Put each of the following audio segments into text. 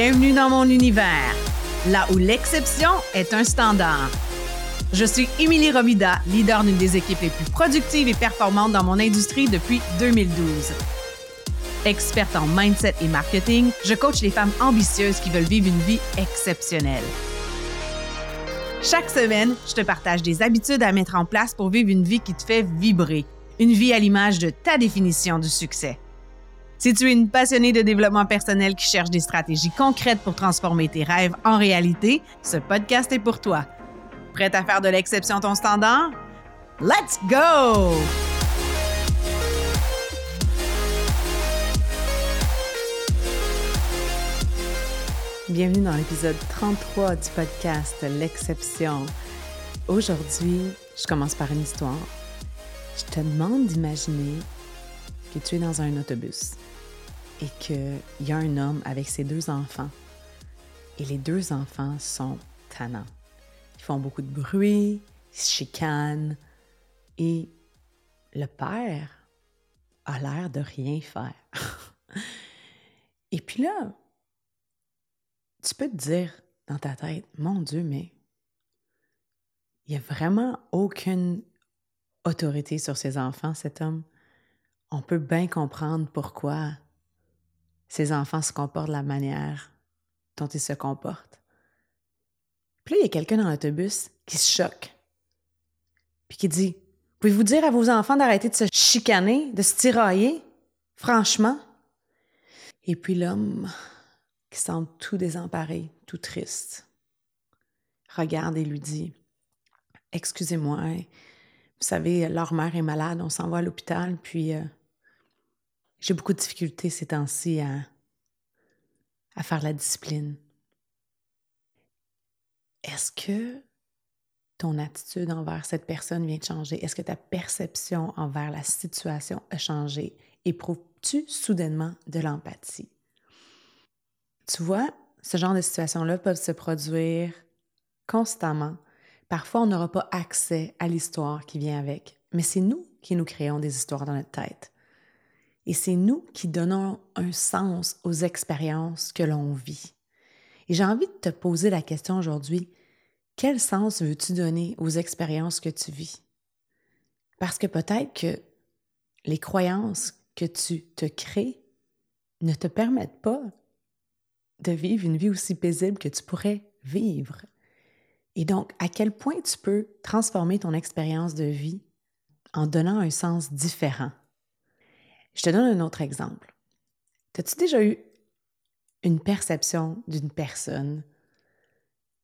Bienvenue dans mon univers, là où l'exception est un standard. Je suis Émilie Romida, leader d'une des équipes les plus productives et performantes dans mon industrie depuis 2012. Experte en mindset et marketing, je coach les femmes ambitieuses qui veulent vivre une vie exceptionnelle. Chaque semaine, je te partage des habitudes à mettre en place pour vivre une vie qui te fait vibrer, une vie à l'image de ta définition du succès. Si tu es une passionnée de développement personnel qui cherche des stratégies concrètes pour transformer tes rêves en réalité, ce podcast est pour toi. Prête à faire de l'exception ton standard? Let's go! Bienvenue dans l'épisode 33 du podcast L'exception. Aujourd'hui, je commence par une histoire. Je te demande d'imaginer que tu es dans un autobus et qu'il y a un homme avec ses deux enfants. Et les deux enfants sont tannants. Ils font beaucoup de bruit, ils se chicanent. Et le père a l'air de rien faire. et puis là, tu peux te dire dans ta tête, mon Dieu, mais il n'y a vraiment aucune autorité sur ses enfants, cet homme. On peut bien comprendre pourquoi ses enfants se comportent de la manière dont ils se comportent. Puis là, il y a quelqu'un dans l'autobus qui se choque. Puis qui dit Pouvez-vous dire à vos enfants d'arrêter de se chicaner, de se tirailler? Franchement Et puis l'homme, qui semble tout désemparé, tout triste, regarde et lui dit Excusez-moi, hein. vous savez, leur mère est malade, on s'en va à l'hôpital, puis euh, j'ai beaucoup de difficultés ces temps-ci à, à faire la discipline. Est-ce que ton attitude envers cette personne vient de changer? Est-ce que ta perception envers la situation a changé? Éprouves-tu soudainement de l'empathie? Tu vois, ce genre de situations-là peuvent se produire constamment. Parfois, on n'aura pas accès à l'histoire qui vient avec, mais c'est nous qui nous créons des histoires dans notre tête. Et c'est nous qui donnons un sens aux expériences que l'on vit. Et j'ai envie de te poser la question aujourd'hui, quel sens veux-tu donner aux expériences que tu vis? Parce que peut-être que les croyances que tu te crées ne te permettent pas de vivre une vie aussi paisible que tu pourrais vivre. Et donc, à quel point tu peux transformer ton expérience de vie en donnant un sens différent? Je te donne un autre exemple. As-tu déjà eu une perception d'une personne?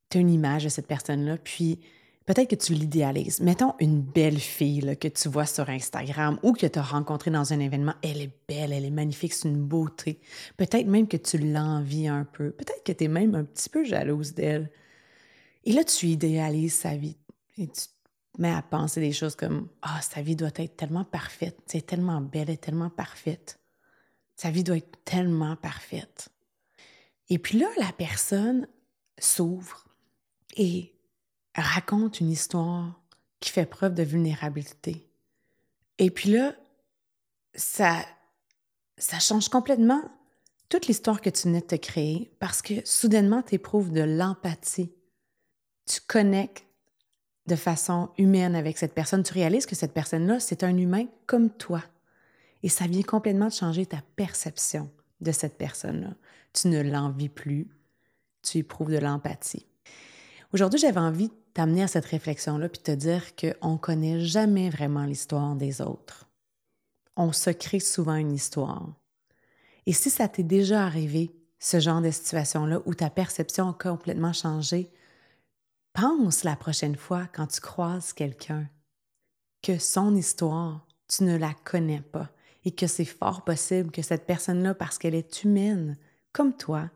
Tu as une image de cette personne-là, puis peut-être que tu l'idéalises. Mettons une belle fille que tu vois sur Instagram ou que tu as rencontrée dans un événement. Elle est belle, elle est magnifique, c'est une beauté. Peut-être même que tu l'envies un peu. Peut-être que tu es même un petit peu jalouse d'elle. Et là, tu idéalises sa vie. Et tu mais à penser des choses comme Ah, sa vie doit être tellement parfaite, c'est tellement belle et tellement parfaite. Sa vie doit être tellement parfaite. Et puis là, la personne s'ouvre et raconte une histoire qui fait preuve de vulnérabilité. Et puis là, ça, ça change complètement toute l'histoire que tu venais de te créer parce que soudainement, tu éprouves de l'empathie. Tu connectes de façon humaine avec cette personne, tu réalises que cette personne-là, c'est un humain comme toi. Et ça vient complètement de changer ta perception de cette personne-là. Tu ne l'envies plus, tu éprouves de l'empathie. Aujourd'hui, j'avais envie de t'amener à cette réflexion-là puis te dire qu'on ne connaît jamais vraiment l'histoire des autres. On se crée souvent une histoire. Et si ça t'est déjà arrivé, ce genre de situation-là où ta perception a complètement changé, Pense la prochaine fois quand tu croises quelqu'un que son histoire, tu ne la connais pas et que c'est fort possible que cette personne-là, parce qu'elle est humaine, comme toi,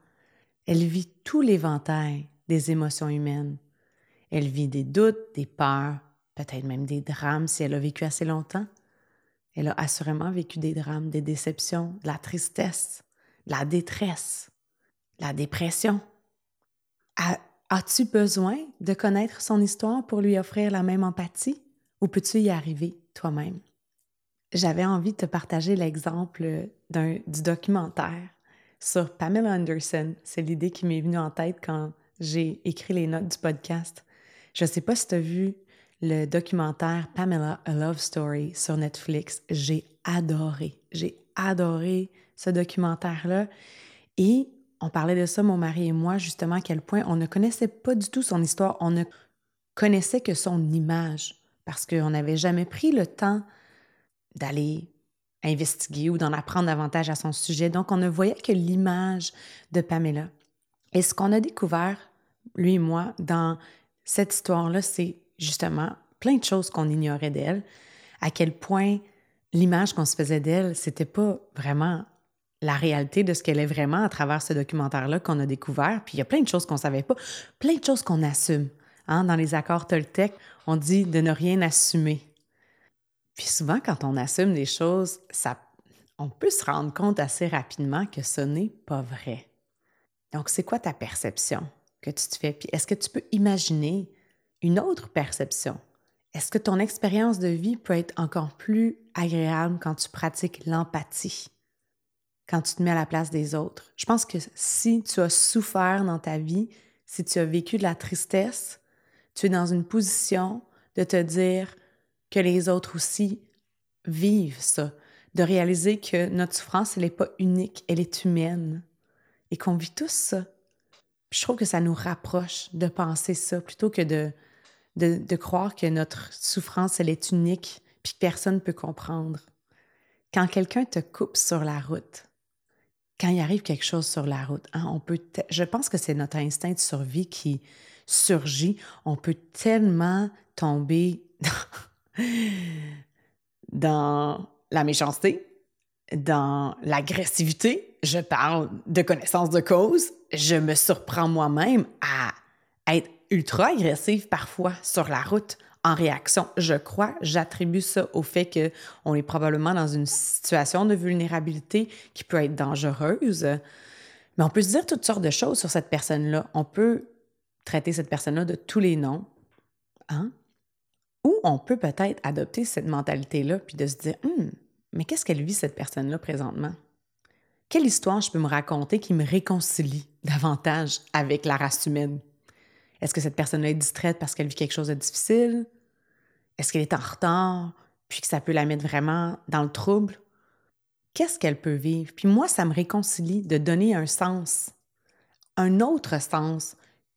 elle vit tout l'éventail des émotions humaines. Elle vit des doutes, des peurs, peut-être même des drames si elle a vécu assez longtemps. Elle a assurément vécu des drames, des déceptions, de la tristesse, de la détresse, de la dépression. As-tu besoin de connaître son histoire pour lui offrir la même empathie ou peux-tu y arriver toi-même? J'avais envie de te partager l'exemple du documentaire sur Pamela Anderson. C'est l'idée qui m'est venue en tête quand j'ai écrit les notes du podcast. Je ne sais pas si tu as vu le documentaire Pamela A Love Story sur Netflix. J'ai adoré. J'ai adoré ce documentaire-là. Et on parlait de ça, mon mari et moi, justement, à quel point on ne connaissait pas du tout son histoire. On ne connaissait que son image parce qu'on n'avait jamais pris le temps d'aller investiguer ou d'en apprendre davantage à son sujet. Donc, on ne voyait que l'image de Pamela. Et ce qu'on a découvert, lui et moi, dans cette histoire-là, c'est justement plein de choses qu'on ignorait d'elle, à quel point l'image qu'on se faisait d'elle, c'était pas vraiment la réalité de ce qu'elle est vraiment à travers ce documentaire-là qu'on a découvert. Puis il y a plein de choses qu'on savait pas, plein de choses qu'on assume. Hein? Dans les accords Toltec, on dit de ne rien assumer. Puis souvent, quand on assume des choses, ça, on peut se rendre compte assez rapidement que ce n'est pas vrai. Donc, c'est quoi ta perception que tu te fais? Puis est-ce que tu peux imaginer une autre perception? Est-ce que ton expérience de vie peut être encore plus agréable quand tu pratiques l'empathie, quand tu te mets à la place des autres? Je pense que si tu as souffert dans ta vie, si tu as vécu de la tristesse, tu es dans une position de te dire, que les autres aussi vivent ça, de réaliser que notre souffrance, elle n'est pas unique, elle est humaine et qu'on vit tous ça. je trouve que ça nous rapproche de penser ça plutôt que de, de, croire que notre souffrance, elle est unique puis que personne ne peut comprendre. Quand quelqu'un te coupe sur la route, quand il arrive quelque chose sur la route, hein, on peut je pense que c'est notre instinct de survie qui surgit. On peut tellement tomber dans la méchanceté, dans l'agressivité, je parle de connaissance de cause, je me surprends moi-même à être ultra agressive parfois sur la route en réaction. Je crois, j'attribue ça au fait que on est probablement dans une situation de vulnérabilité qui peut être dangereuse. Mais on peut se dire toutes sortes de choses sur cette personne-là. On peut traiter cette personne-là de tous les noms. Hein? Ou on peut peut-être adopter cette mentalité-là puis de se dire hum, mais qu'est-ce qu'elle vit cette personne-là présentement? Quelle histoire je peux me raconter qui me réconcilie davantage avec la race humaine? Est-ce que cette personne-là est distraite parce qu'elle vit quelque chose de difficile? Est-ce qu'elle est en retard puis que ça peut la mettre vraiment dans le trouble? Qu'est-ce qu'elle peut vivre? Puis moi, ça me réconcilie de donner un sens, un autre sens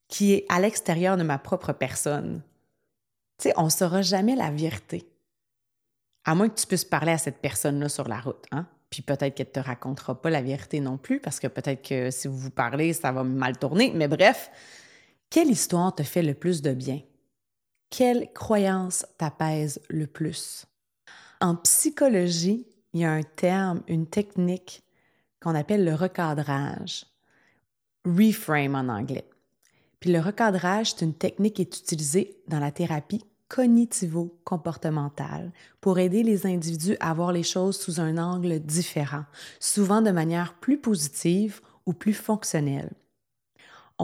qui est à l'extérieur de ma propre personne tu sais, on ne saura jamais la vérité. À moins que tu puisses parler à cette personne-là sur la route, hein? Puis peut-être qu'elle ne te racontera pas la vérité non plus, parce que peut-être que si vous vous parlez, ça va mal tourner. Mais bref, quelle histoire te fait le plus de bien? Quelle croyance t'apaise le plus? En psychologie, il y a un terme, une technique qu'on appelle le recadrage, reframe en anglais. Puis le recadrage, c'est une technique qui est utilisée dans la thérapie cognitivo-comportementale pour aider les individus à voir les choses sous un angle différent, souvent de manière plus positive ou plus fonctionnelle.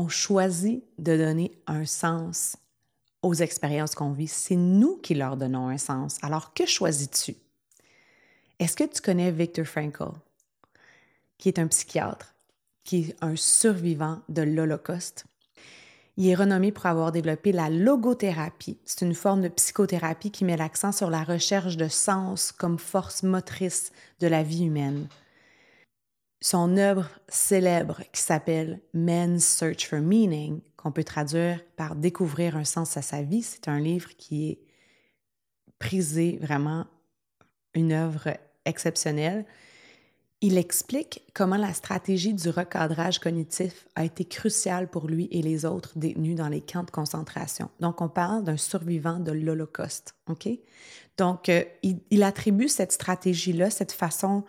On choisit de donner un sens aux expériences qu'on vit. C'est nous qui leur donnons un sens. Alors, que choisis-tu? Est-ce que tu connais Viktor Frankl, qui est un psychiatre, qui est un survivant de l'Holocauste? Il est renommé pour avoir développé la logothérapie. C'est une forme de psychothérapie qui met l'accent sur la recherche de sens comme force motrice de la vie humaine. Son œuvre célèbre qui s'appelle Men's Search for Meaning, qu'on peut traduire par Découvrir un sens à sa vie, c'est un livre qui est prisé vraiment une œuvre exceptionnelle. Il explique comment la stratégie du recadrage cognitif a été cruciale pour lui et les autres détenus dans les camps de concentration. Donc, on parle d'un survivant de l'Holocauste. OK? Donc, euh, il, attribue cette stratégie-là, cette façon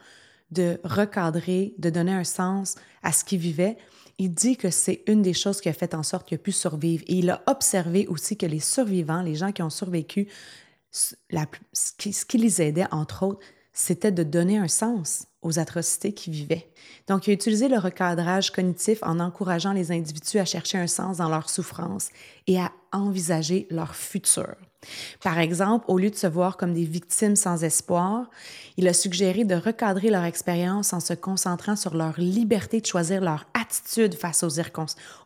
de recadrer, de donner un sens à ce qu'il vivait. Il dit que c'est une des choses qui a fait en sorte qu'il a pu survivre. Et il a observé aussi que les survivants, les gens qui ont survécu, ce qui les aidait, entre autres, c'était de donner un sens aux atrocités qu'ils vivaient. Donc, il a utilisé le recadrage cognitif en encourageant les individus à chercher un sens dans leur souffrance et à envisager leur futur. Par exemple, au lieu de se voir comme des victimes sans espoir, il a suggéré de recadrer leur expérience en se concentrant sur leur liberté de choisir leur attitude face aux,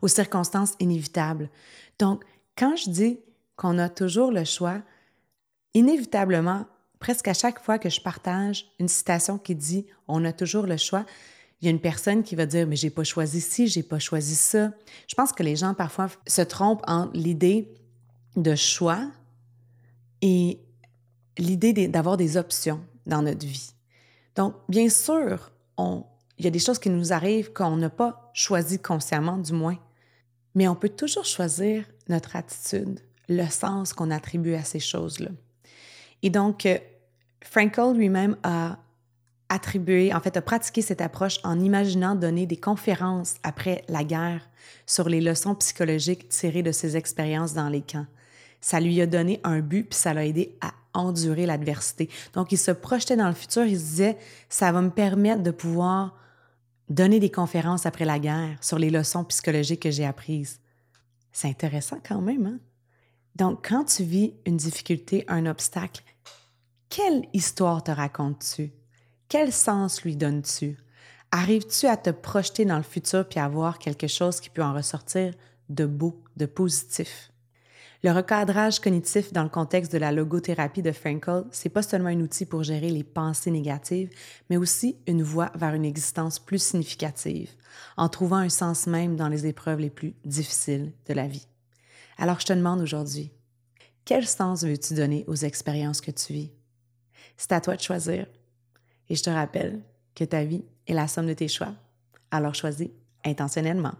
aux circonstances inévitables. Donc, quand je dis qu'on a toujours le choix, inévitablement, presque à chaque fois que je partage une citation qui dit on a toujours le choix, il y a une personne qui va dire mais j'ai pas choisi ci, j'ai pas choisi ça. Je pense que les gens parfois se trompent entre l'idée de choix et l'idée d'avoir des options dans notre vie. Donc bien sûr, on, il y a des choses qui nous arrivent qu'on n'a pas choisi consciemment du moins, mais on peut toujours choisir notre attitude, le sens qu'on attribue à ces choses-là. Et donc, euh, Frankel lui-même a attribué, en fait, a pratiqué cette approche en imaginant donner des conférences après la guerre sur les leçons psychologiques tirées de ses expériences dans les camps. Ça lui a donné un but, puis ça l'a aidé à endurer l'adversité. Donc, il se projetait dans le futur, il se disait, ça va me permettre de pouvoir donner des conférences après la guerre sur les leçons psychologiques que j'ai apprises. C'est intéressant quand même, hein? Donc, quand tu vis une difficulté, un obstacle, quelle histoire te racontes-tu? Quel sens lui donnes-tu? Arrives-tu à te projeter dans le futur puis à voir quelque chose qui peut en ressortir de beau, de positif? Le recadrage cognitif dans le contexte de la logothérapie de Frankl, c'est pas seulement un outil pour gérer les pensées négatives, mais aussi une voie vers une existence plus significative, en trouvant un sens même dans les épreuves les plus difficiles de la vie. Alors je te demande aujourd'hui, quel sens veux-tu donner aux expériences que tu vis? C'est à toi de choisir. Et je te rappelle que ta vie est la somme de tes choix. Alors choisis intentionnellement.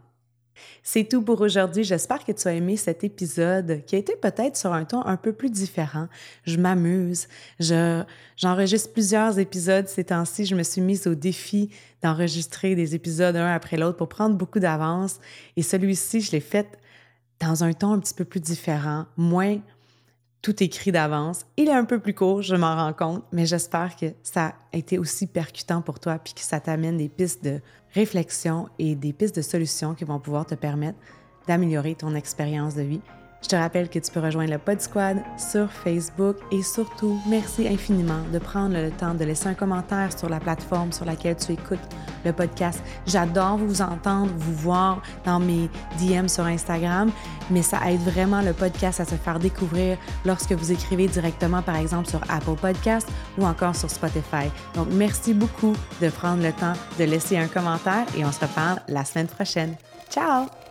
C'est tout pour aujourd'hui. J'espère que tu as aimé cet épisode qui a été peut-être sur un ton un peu plus différent. Je m'amuse. Je, j'enregistre plusieurs épisodes ces temps-ci. Je me suis mise au défi d'enregistrer des épisodes un après l'autre pour prendre beaucoup d'avance. Et celui-ci, je l'ai fait dans un ton un petit peu plus différent, moins tout écrit d'avance. Il est un peu plus court, je m'en rends compte, mais j'espère que ça a été aussi percutant pour toi puis que ça t'amène des pistes de réflexion et des pistes de solutions qui vont pouvoir te permettre d'améliorer ton expérience de vie je te rappelle que tu peux rejoindre le Pod Squad sur Facebook et surtout, merci infiniment de prendre le temps de laisser un commentaire sur la plateforme sur laquelle tu écoutes le podcast. J'adore vous entendre, vous voir dans mes DM sur Instagram, mais ça aide vraiment le podcast à se faire découvrir lorsque vous écrivez directement, par exemple, sur Apple Podcast ou encore sur Spotify. Donc, merci beaucoup de prendre le temps de laisser un commentaire et on se reparle la semaine prochaine. Ciao!